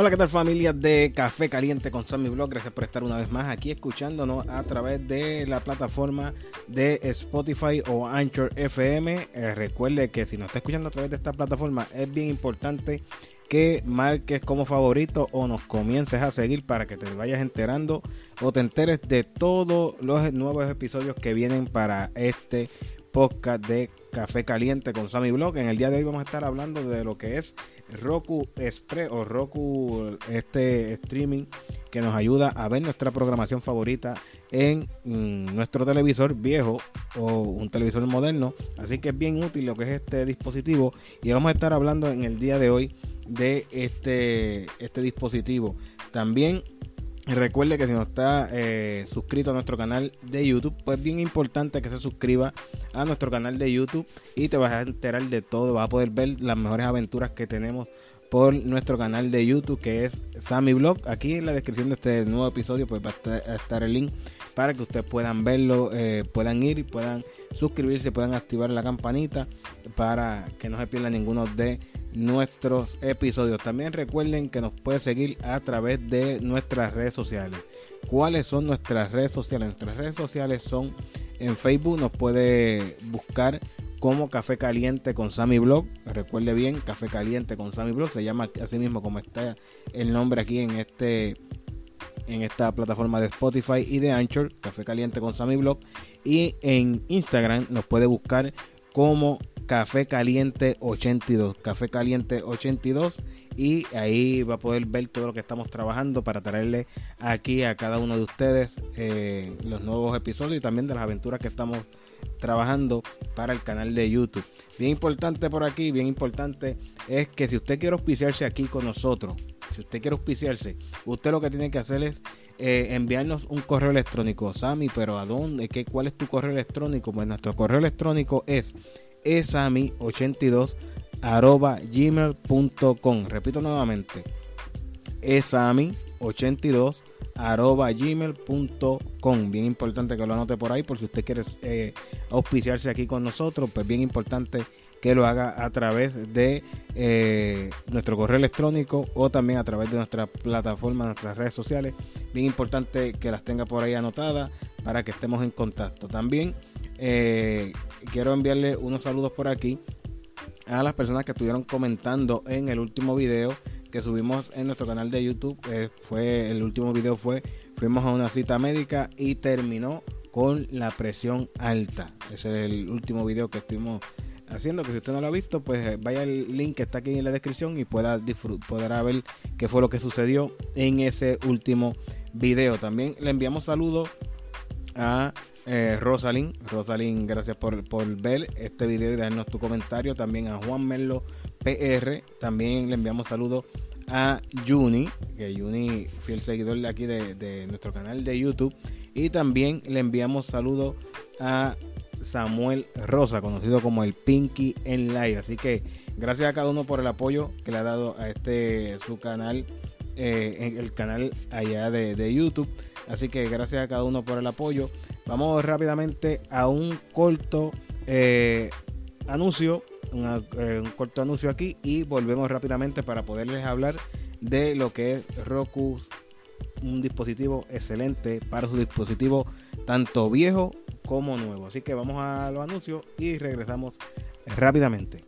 Hola, ¿qué tal familia de Café Caliente con Sammy Blog? Gracias por estar una vez más aquí escuchándonos a través de la plataforma de Spotify o Anchor FM. Eh, recuerde que si nos está escuchando a través de esta plataforma es bien importante que marques como favorito o nos comiences a seguir para que te vayas enterando o te enteres de todos los nuevos episodios que vienen para este podcast de Café Caliente con Sammy Blog. En el día de hoy vamos a estar hablando de lo que es Roku Express o Roku este streaming que nos ayuda a ver nuestra programación favorita en mm, nuestro televisor viejo o un televisor moderno. Así que es bien útil lo que es este dispositivo y vamos a estar hablando en el día de hoy de este, este dispositivo. También Recuerde que si no está eh, suscrito a nuestro canal de YouTube, pues bien importante que se suscriba a nuestro canal de YouTube y te vas a enterar de todo, vas a poder ver las mejores aventuras que tenemos por nuestro canal de YouTube que es Sammy Blog. Aquí en la descripción de este nuevo episodio pues va a estar, el link para que ustedes puedan verlo, eh, puedan ir puedan suscribirse, puedan activar la campanita para que no se pierda ninguno de nuestros episodios. También recuerden que nos puede seguir a través de nuestras redes sociales. ¿Cuáles son nuestras redes sociales? Nuestras redes sociales son en Facebook, nos puede buscar como Café Caliente con Sammy Blog. Recuerde bien, Café Caliente con Sammy Blog. Se llama así mismo como está el nombre aquí en este en esta plataforma de Spotify y de Anchor, Café Caliente con Sammy Blog. Y en Instagram nos puede buscar como Café Caliente 82. Café Caliente 82. Y ahí va a poder ver todo lo que estamos trabajando para traerle aquí a cada uno de ustedes eh, los nuevos episodios y también de las aventuras que estamos trabajando para el canal de YouTube. Bien importante por aquí, bien importante es que si usted quiere auspiciarse aquí con nosotros, si usted quiere auspiciarse, usted lo que tiene que hacer es eh, enviarnos un correo electrónico. Sammy, pero ¿a dónde? ¿Qué, ¿Cuál es tu correo electrónico? Pues nuestro correo electrónico es esami82 arroba gmail.com. Repito nuevamente, esami82 arroba gmail.com. Bien importante que lo anote por ahí, por si usted quiere eh, auspiciarse aquí con nosotros, pues bien importante que lo haga a través de eh, nuestro correo electrónico o también a través de nuestra plataforma, nuestras redes sociales. Bien importante que las tenga por ahí anotadas para que estemos en contacto. También eh, quiero enviarle unos saludos por aquí a las personas que estuvieron comentando en el último video que subimos en nuestro canal de YouTube. Eh, fue el último video fue fuimos a una cita médica y terminó con la presión alta. Ese es el último video que estuvimos haciendo que si usted no lo ha visto pues eh, vaya al link que está aquí en la descripción y pueda podrá ver qué fue lo que sucedió en ese último video también le enviamos saludos a eh, Rosalind. Rosalind, gracias por, por, ver este video y darnos tu comentario. También a Juan Merlo PR. También le enviamos saludos a Juni, que Juni, fiel seguidor de aquí de, de nuestro canal de YouTube. Y también le enviamos saludos a Samuel Rosa, conocido como el Pinky en Live. Así que gracias a cada uno por el apoyo que le ha dado a este su canal, eh, el canal allá de, de YouTube. Así que gracias a cada uno por el apoyo. Vamos rápidamente a un corto eh, anuncio, eh, un corto anuncio aquí y volvemos rápidamente para poderles hablar de lo que es Roku, un dispositivo excelente para su dispositivo tanto viejo como nuevo. Así que vamos a los anuncios y regresamos rápidamente.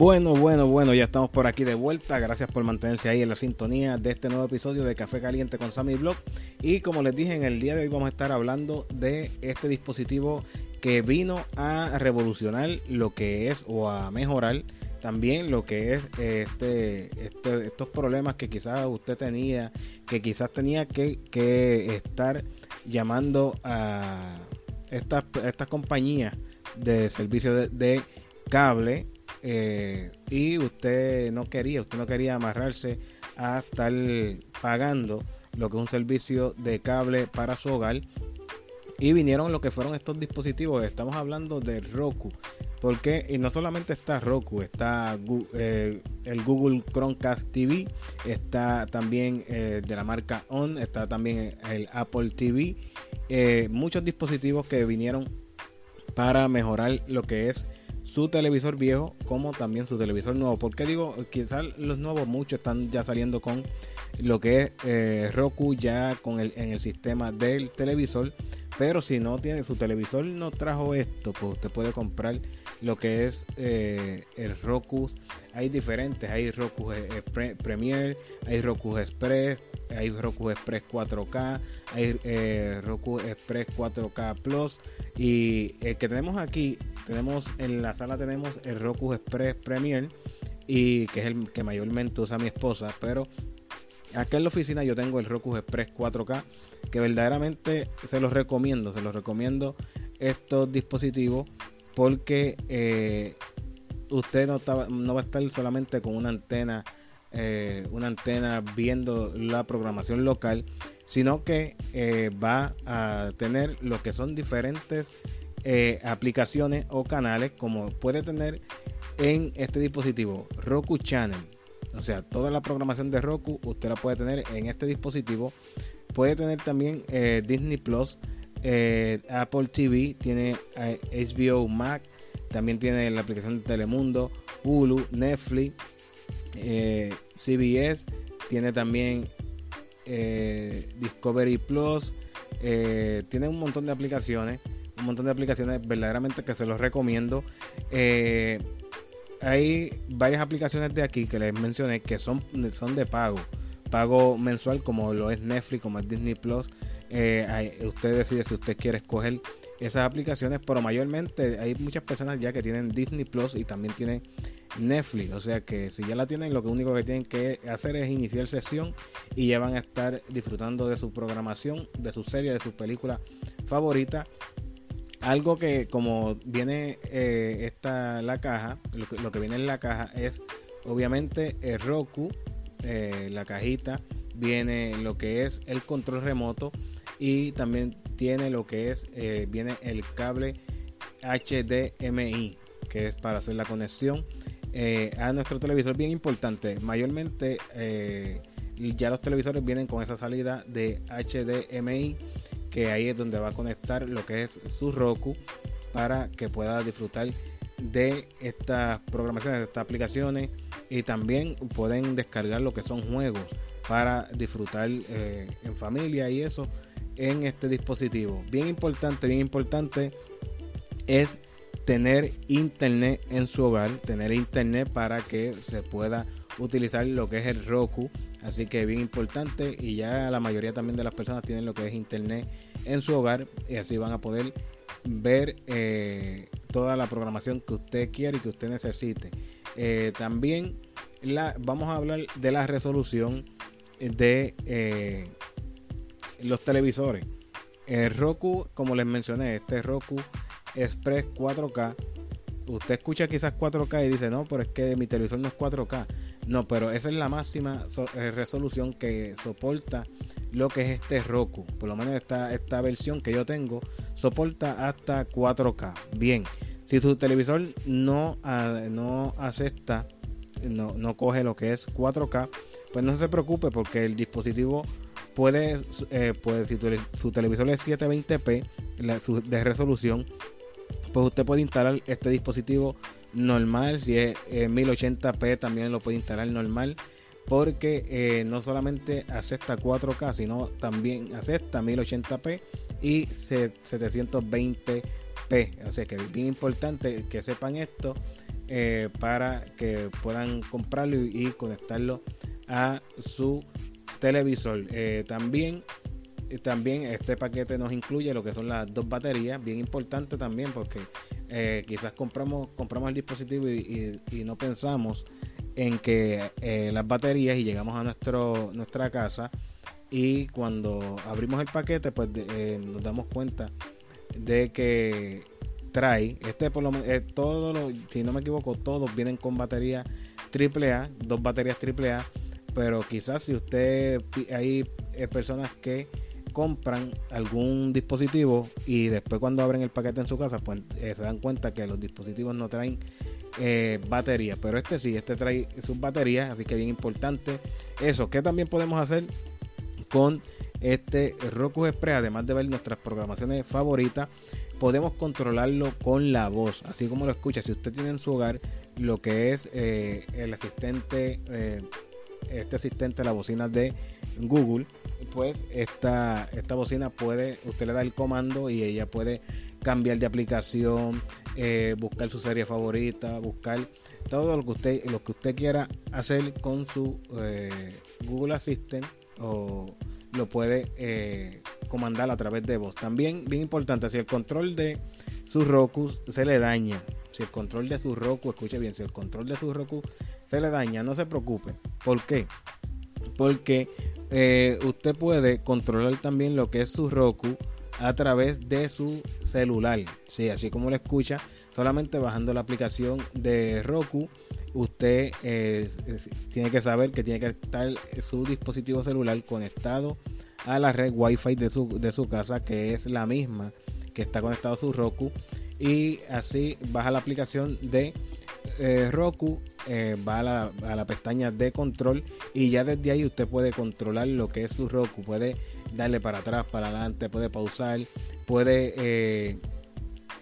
Bueno, bueno, bueno, ya estamos por aquí de vuelta. Gracias por mantenerse ahí en la sintonía de este nuevo episodio de Café Caliente con Sammy Blog. Y como les dije, en el día de hoy vamos a estar hablando de este dispositivo que vino a revolucionar lo que es o a mejorar también lo que es este, este estos problemas que quizás usted tenía, que quizás tenía que, estar llamando a estas, estas compañías de servicio de cable eh, y usted no quería, usted no quería amarrarse a estar pagando lo que es un servicio de cable para su hogar. Y vinieron lo que fueron estos dispositivos. Estamos hablando de Roku. Porque y no solamente está Roku, está eh, el Google Chromecast TV, está también eh, de la marca ON, está también el Apple TV. Muchos dispositivos que vinieron para mejorar lo que es su televisor viejo como también su televisor nuevo. Porque digo, quizás los nuevos muchos están ya saliendo con lo que es eh, Roku ya con el, en el sistema del televisor. Pero si no tiene su televisor no trajo esto, pues usted puede comprar lo que es eh, el Roku. Hay diferentes, hay Roku eh, Premier, hay Roku Express, hay Roku Express 4K, hay Roku Express 4K Plus y el que tenemos aquí, tenemos en la sala tenemos el Roku Express Premier y que es el que mayormente usa mi esposa, pero Acá en la oficina yo tengo el Roku Express 4K que verdaderamente se los recomiendo, se los recomiendo estos dispositivos porque eh, usted no, no, va a estar solamente con una antena, eh, una antena viendo la programación local, sino que eh, va a tener lo que son diferentes aplicaciones o canales como puede tener en este dispositivo Roku Channel o sea, toda la programación de Roku usted la puede tener en este dispositivo. Puede tener también Disney Plus, eh, Apple TV, tiene HBO eh, Mac, también tiene la aplicación de Telemundo, Hulu, Netflix, CBS, tiene también Discovery Plus, tiene un montón de aplicaciones, un montón de aplicaciones verdaderamente que se los recomiendo hay varias aplicaciones de aquí que les mencioné que son, son de pago. Pago mensual como lo es Netflix, como es Disney Plus. Eh, usted decide si usted quiere escoger esas aplicaciones, pero mayormente hay muchas personas ya que tienen Disney Plus y también tienen Netflix. O sea que si ya la tienen, lo único que tienen que hacer es iniciar sesión y ya van a estar disfrutando de su programación, de su serie, de su película favorita algo que como viene eh, la caja, lo que, viene en la caja es obviamente el Roku, eh, la cajita, viene lo que es el control remoto y también tiene lo que es, eh, viene el cable HDMI, que es para hacer la conexión a nuestro televisor, bien importante, mayormente ya los televisores vienen con esa salida de HDMI que ahí es donde va a conectar lo que es su Roku para que pueda disfrutar de estas programaciones, de estas aplicaciones y también pueden descargar lo que son juegos para disfrutar eh, en familia y eso en este dispositivo. Bien importante, bien importante es tener internet en su hogar, tener internet para que se pueda utilizar lo que es el Roku. Así que bien importante y ya la mayoría también de las personas tienen lo que es internet en su hogar y así van a poder ver eh, toda la programación que usted quiere y que usted necesite. Eh, también la, vamos a hablar de la resolución de eh, los televisores. El Roku, como les mencioné, este Roku Express 4K. Usted escucha quizás 4K y dice, no, pero es que mi televisor no es 4K. No, pero esa es la máxima eh, resolución que soporta lo que es este Roku. Por lo menos esta, esta versión que yo tengo soporta hasta 4K. Bien, si su televisor no, ah, no acepta, no, no coge lo que es 4K, pues no se preocupe porque el dispositivo puede, eh, puede si su televisor es 720p de resolución, pues usted puede instalar este dispositivo normal, si es 1080p eh, también lo puede instalar normal, porque eh, no solamente acepta 4K, sino también acepta 1080p y 720p. Así que es bien importante que sepan esto para que puedan comprarlo y conectarlo a su televisor. Eh, también, eh, también este paquete nos incluye lo que son las dos baterías, bien importante también porque eh, quizás compramos, compramos el dispositivo y, no pensamos en que las baterías y llegamos a nuestro, nuestra casa y cuando abrimos el paquete pues nos damos cuenta de que trae, este por lo eh, todo si no me equivoco, todos vienen con batería AAA, dos baterías AAA, pero quizás si usted hay eh, personas que compran algún dispositivo y después cuando abren el paquete en su casa, pues eh, se dan cuenta que los dispositivos no traen eh, batería. Pero este sí, este trae sus baterías, así que bien importante. Eso, que también podemos hacer con este Roku Express, además de ver nuestras programaciones favoritas, podemos controlarlo con la voz, así como lo escucha. Si usted tiene en su hogar lo que es eh, el asistente, este asistente, la bocina de Google, pues esta, esta bocina puede, usted le da el comando y ella puede cambiar de aplicación, eh, buscar su serie favorita, buscar todo lo que usted, lo que usted quiera hacer con su eh, Google Assistant o lo puede eh, comandar a través de voz. También, bien importante, si el control de su Roku se le daña, si el control de su Roku, escuche bien, si el control de su Roku se le daña, no se preocupe. ¿Por qué? Porque eh, usted puede controlar también lo que es su Roku a través de su celular. Sí, así como lo escucha, solamente bajando la aplicación de Roku, usted eh, tiene que saber que tiene que estar su dispositivo celular conectado a la red Wi-Fi de su, de su casa, que es la misma que está conectado a su Roku. Y así baja la aplicación de eh, Roku eh, va a la, pestaña de control y ya desde ahí usted puede controlar lo que es su Roku. Puede darle para atrás, para adelante, puede pausar, puede eh,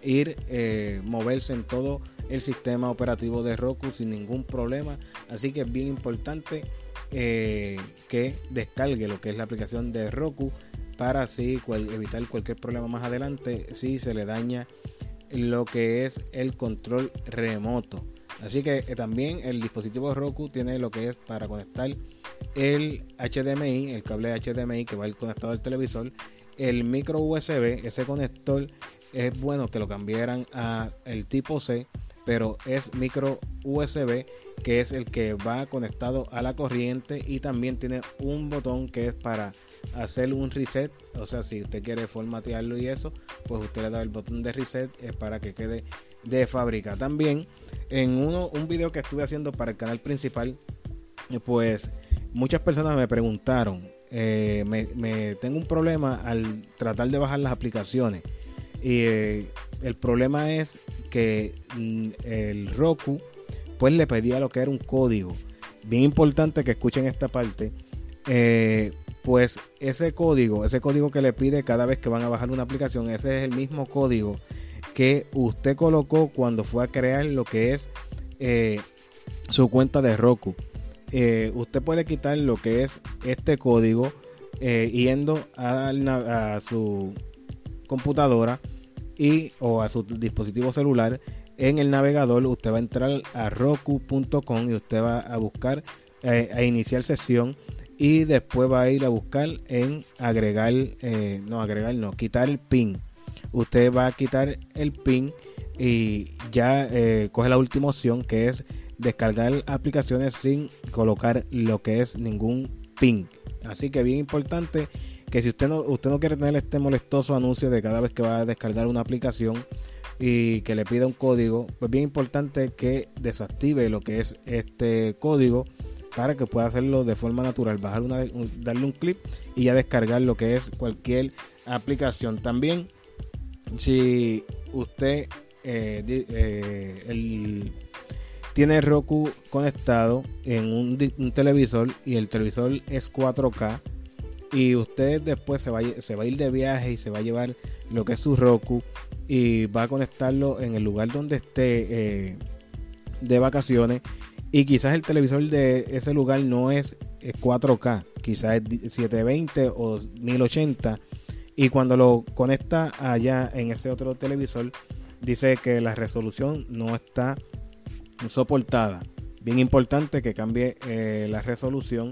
ir, moverse en todo el sistema operativo de Roku sin ningún problema. Así que es bien importante que descargue lo que es la aplicación de Roku para así evitar cualquier problema más adelante si se le daña lo que es el control remoto. Así que eh, también el dispositivo Roku tiene lo que es para conectar el HDMI, el cable HDMI que va ir conectado al televisor, el micro USB, ese conector es bueno que lo cambiaran a el tipo C, pero es micro USB que es el que va conectado a la corriente y también tiene un botón que es para hacer un reset, o sea, si usted quiere formatearlo y eso, pues usted le da el botón de reset es para que quede de fábrica. También en uno, un video que estuve haciendo para el canal principal, pues muchas personas me preguntaron, eh, me, tengo un problema al tratar de bajar las aplicaciones. Y eh, el problema es que mm, el Roku pues le pedía lo que era un código. Bien importante que escuchen esta parte. Eh, pues ese código, ese código que le pide cada vez que van a bajar una aplicación, ese es el mismo código que usted colocó cuando fue a crear lo que es eh, su cuenta de Roku. Eh, usted puede quitar lo que es este código yendo a, su computadora y o a su dispositivo celular en el navegador usted va a entrar a roku.com y usted va a buscar a iniciar sesión y después va a ir a buscar en agregar no agregar no quitar el pin usted va a quitar el pin y ya eh, coge la última opción que es descargar aplicaciones sin colocar lo que es ningún pin. Así que bien importante que si usted no, usted no quiere tener este molestoso anuncio de cada vez que va a descargar una aplicación y que le pida un código, pues bien importante que desactive lo que es este código para que pueda hacerlo de forma natural, bajar darle un clip y ya descargar lo que es cualquier aplicación. También si usted eh, eh, tiene Roku conectado en un, televisor y el televisor es 4K y usted después se va, se va a ir de viaje y se va a llevar lo que es su Roku y va a conectarlo en el lugar donde esté eh, de vacaciones y quizás el televisor de ese lugar no es 4K, quizás es 720 o 1080 y cuando lo conecta allá en ese otro televisor, dice que la resolución no está soportada. Bien importante que cambie eh, la resolución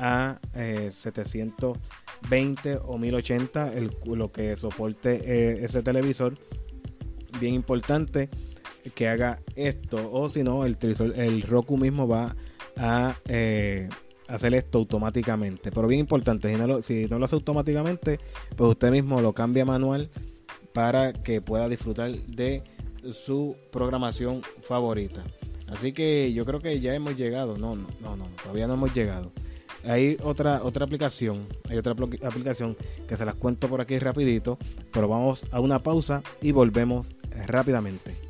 a 720 eh, o 1080, lo que soporte eh, ese televisor. Bien importante que haga esto, o si no, el, el Roku mismo va a hacer esto automáticamente. Pero bien importante, si no, lo, si no lo hace automáticamente, pues usted mismo lo cambia manual para que pueda disfrutar de su programación favorita. Así que yo creo que ya hemos llegado. No, no, no, no, todavía no hemos llegado. Hay otra, otra aplicación, hay otra aplicación que se las cuento por aquí rapidito, pero vamos a una pausa y volvemos rápidamente.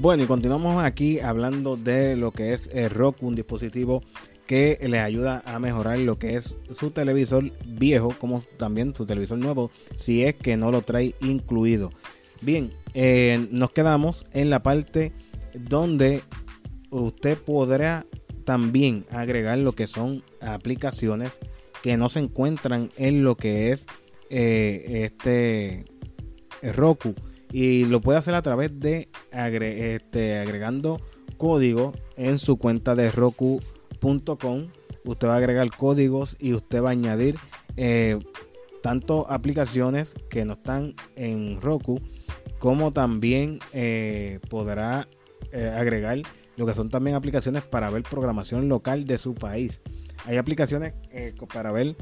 Bueno, y continuamos aquí hablando de lo que es el Roku, un dispositivo que les ayuda a mejorar lo que es su televisor viejo, como también su televisor nuevo, si es que no lo trae incluido. Bien, eh, nos quedamos en la parte donde usted podrá también agregar lo que son aplicaciones que no se encuentran en lo que es eh, este Roku y lo puede hacer a través de este, agregando código en su cuenta de roku.com. Usted va a agregar códigos y usted va a añadir eh, tanto aplicaciones que no están en Roku como también eh, podrá eh, agregar lo que son también aplicaciones para ver programación local de su país. Hay aplicaciones para ver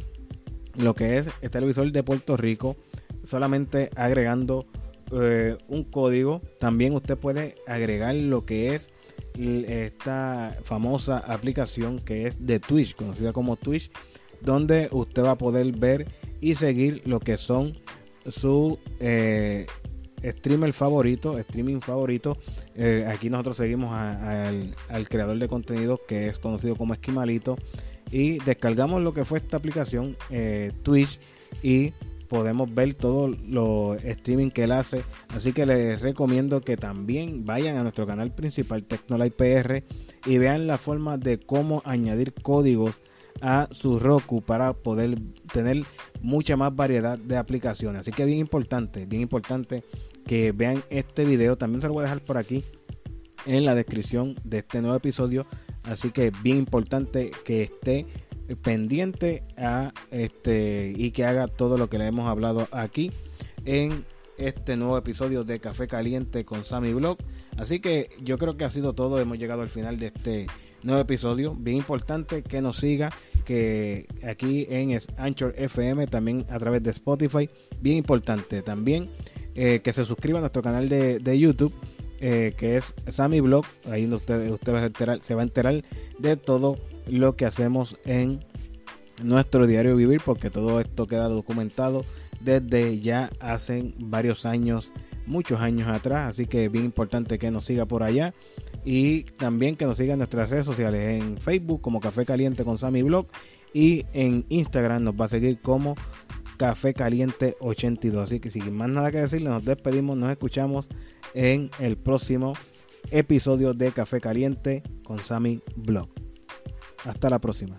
lo que es el televisor de Puerto Rico solamente agregando eh, un código. También usted puede agregar lo que es esta famosa aplicación que es de Twitch, conocida como Twitch, donde usted va a poder ver y seguir lo que son su eh, streamer favorito, streaming favorito. Eh, aquí nosotros seguimos al, al, creador de contenido que es conocido como Esquimalito y descargamos lo que fue esta aplicación Twitch y podemos ver todo los streaming que él hace. Así que les recomiendo que también vayan a nuestro canal principal Tecnolight PR y vean la forma de cómo añadir códigos a su Roku para poder tener mucha más variedad de aplicaciones. Así que bien importante, bien importante que vean este video. También se lo voy a dejar por aquí en la descripción de este nuevo episodio. Así que bien importante que esté pendiente a este y que haga todo lo que le hemos hablado aquí en este nuevo episodio de Café Caliente con Sammy Blog. Así que yo creo que ha sido todo. Hemos llegado al final de este nuevo episodio. Bien importante que nos siga, que aquí en Anchor FM, también a través de Spotify. Bien importante también eh, que se suscriba a nuestro canal de, YouTube. Eh, que es Sammy Blog, ahí usted, usted va se va a enterar de todo lo que hacemos en nuestro diario vivir porque todo esto queda documentado desde ya hace varios años, muchos años atrás, así que es bien importante que nos siga por allá y también que nos siga en nuestras redes sociales en Facebook como Café Caliente con Sammy Blog y en Instagram nos va a seguir como Café Caliente 82. Así que sin más nada que decirle, nos despedimos, nos escuchamos en el próximo episodio de Café Caliente con Sammy Blog. Hasta la próxima.